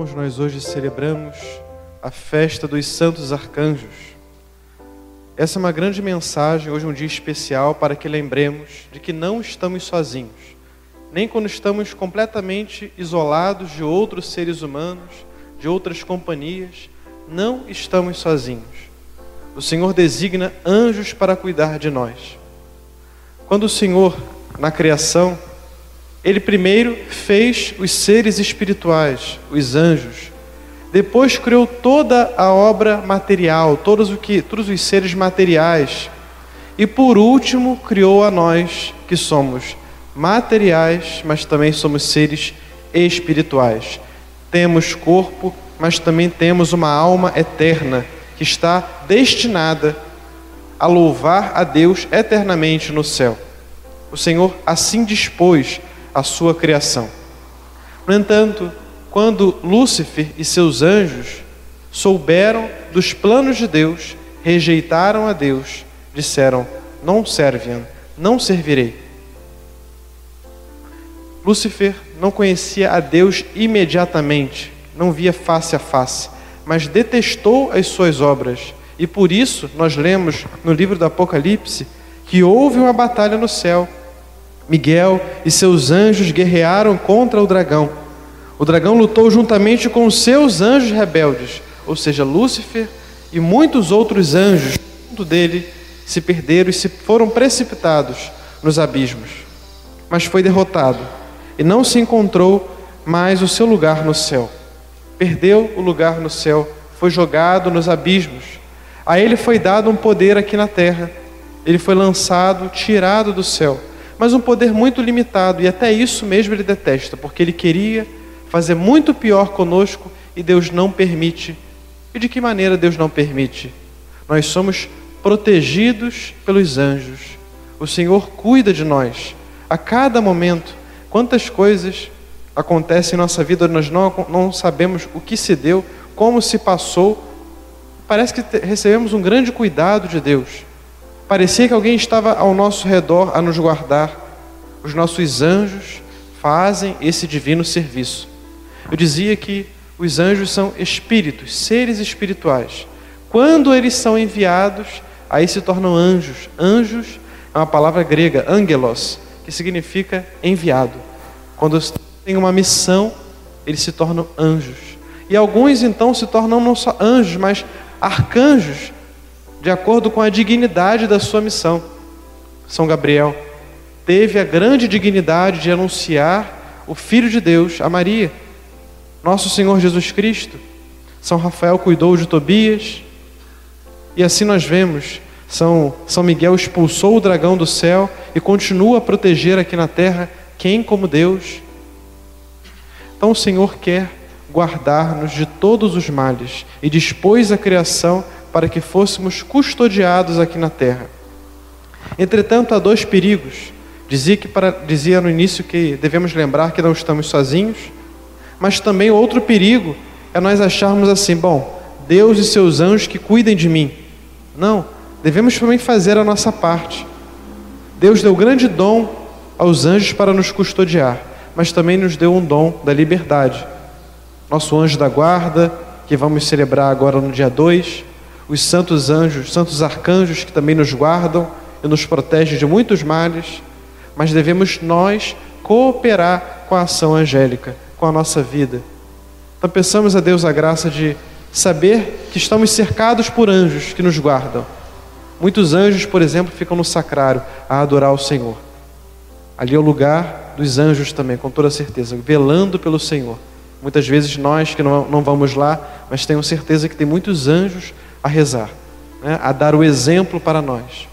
Irmãos, nós hoje celebramos a festa dos santos arcanjos. Essa é uma grande mensagem, hoje é um dia especial para que lembremos de que não estamos sozinhos, nem quando estamos completamente isolados de outros seres humanos, de outras companhias, não estamos sozinhos. O Senhor designa anjos para cuidar de nós. Quando o Senhor, na criação, ele primeiro fez os seres espirituais, os anjos. Depois criou toda a obra material, todos, o que, todos os seres materiais. E por último, criou a nós, que somos materiais, mas também somos seres espirituais. Temos corpo, mas também temos uma alma eterna que está destinada a louvar a Deus eternamente no céu. O Senhor assim dispôs a sua criação. No entanto, quando Lúcifer e seus anjos souberam dos planos de Deus, rejeitaram a Deus, disseram: Não serve, não servirei. Lúcifer não conhecia a Deus imediatamente, não via face a face, mas detestou as suas obras. E por isso nós lemos no livro do Apocalipse que houve uma batalha no céu Miguel e seus anjos guerrearam contra o dragão. O dragão lutou juntamente com os seus anjos rebeldes, ou seja, Lúcifer e muitos outros anjos junto dele se perderam e se foram precipitados nos abismos. Mas foi derrotado e não se encontrou mais o seu lugar no céu. Perdeu o lugar no céu, foi jogado nos abismos. A ele foi dado um poder aqui na terra. Ele foi lançado, tirado do céu mas um poder muito limitado, e até isso mesmo ele detesta, porque ele queria fazer muito pior conosco e Deus não permite. E de que maneira Deus não permite? Nós somos protegidos pelos anjos. O Senhor cuida de nós a cada momento. Quantas coisas acontecem em nossa vida, nós não, não sabemos o que se deu, como se passou. Parece que recebemos um grande cuidado de Deus. Parecia que alguém estava ao nosso redor a nos guardar. Os nossos anjos fazem esse divino serviço. Eu dizia que os anjos são espíritos, seres espirituais. Quando eles são enviados, aí se tornam anjos. Anjos é uma palavra grega, angelos, que significa enviado. Quando têm uma missão, eles se tornam anjos. E alguns então se tornam não só anjos, mas arcanjos, de acordo com a dignidade da sua missão. São Gabriel teve a grande dignidade de anunciar o Filho de Deus a Maria, nosso Senhor Jesus Cristo. São Rafael cuidou de Tobias, e assim nós vemos. São, São Miguel expulsou o dragão do céu e continua a proteger aqui na terra quem como Deus. Então o Senhor quer guardar-nos de todos os males e dispôs a criação para que fôssemos custodiados aqui na terra. Entretanto, há dois perigos. Dizia, que para, dizia no início que devemos lembrar que não estamos sozinhos, mas também outro perigo é nós acharmos assim: bom, Deus e seus anjos que cuidem de mim. Não, devemos também fazer a nossa parte. Deus deu grande dom aos anjos para nos custodiar, mas também nos deu um dom da liberdade. Nosso anjo da guarda, que vamos celebrar agora no dia 2, os santos anjos, santos arcanjos que também nos guardam e nos protegem de muitos males, mas devemos nós cooperar com a ação angélica, com a nossa vida. Então peçamos a Deus a graça de saber que estamos cercados por anjos que nos guardam. Muitos anjos, por exemplo, ficam no sacrário a adorar o Senhor. Ali é o lugar dos anjos também, com toda certeza, velando pelo Senhor. Muitas vezes nós que não, não vamos lá, mas tenho certeza que tem muitos anjos a rezar, né? a dar o exemplo para nós.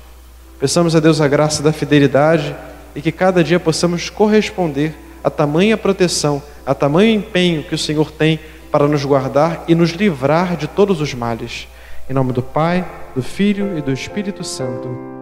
Peçamos a Deus a graça da fidelidade e que cada dia possamos corresponder a tamanha proteção, a tamanho empenho que o Senhor tem para nos guardar e nos livrar de todos os males. Em nome do Pai, do Filho e do Espírito Santo.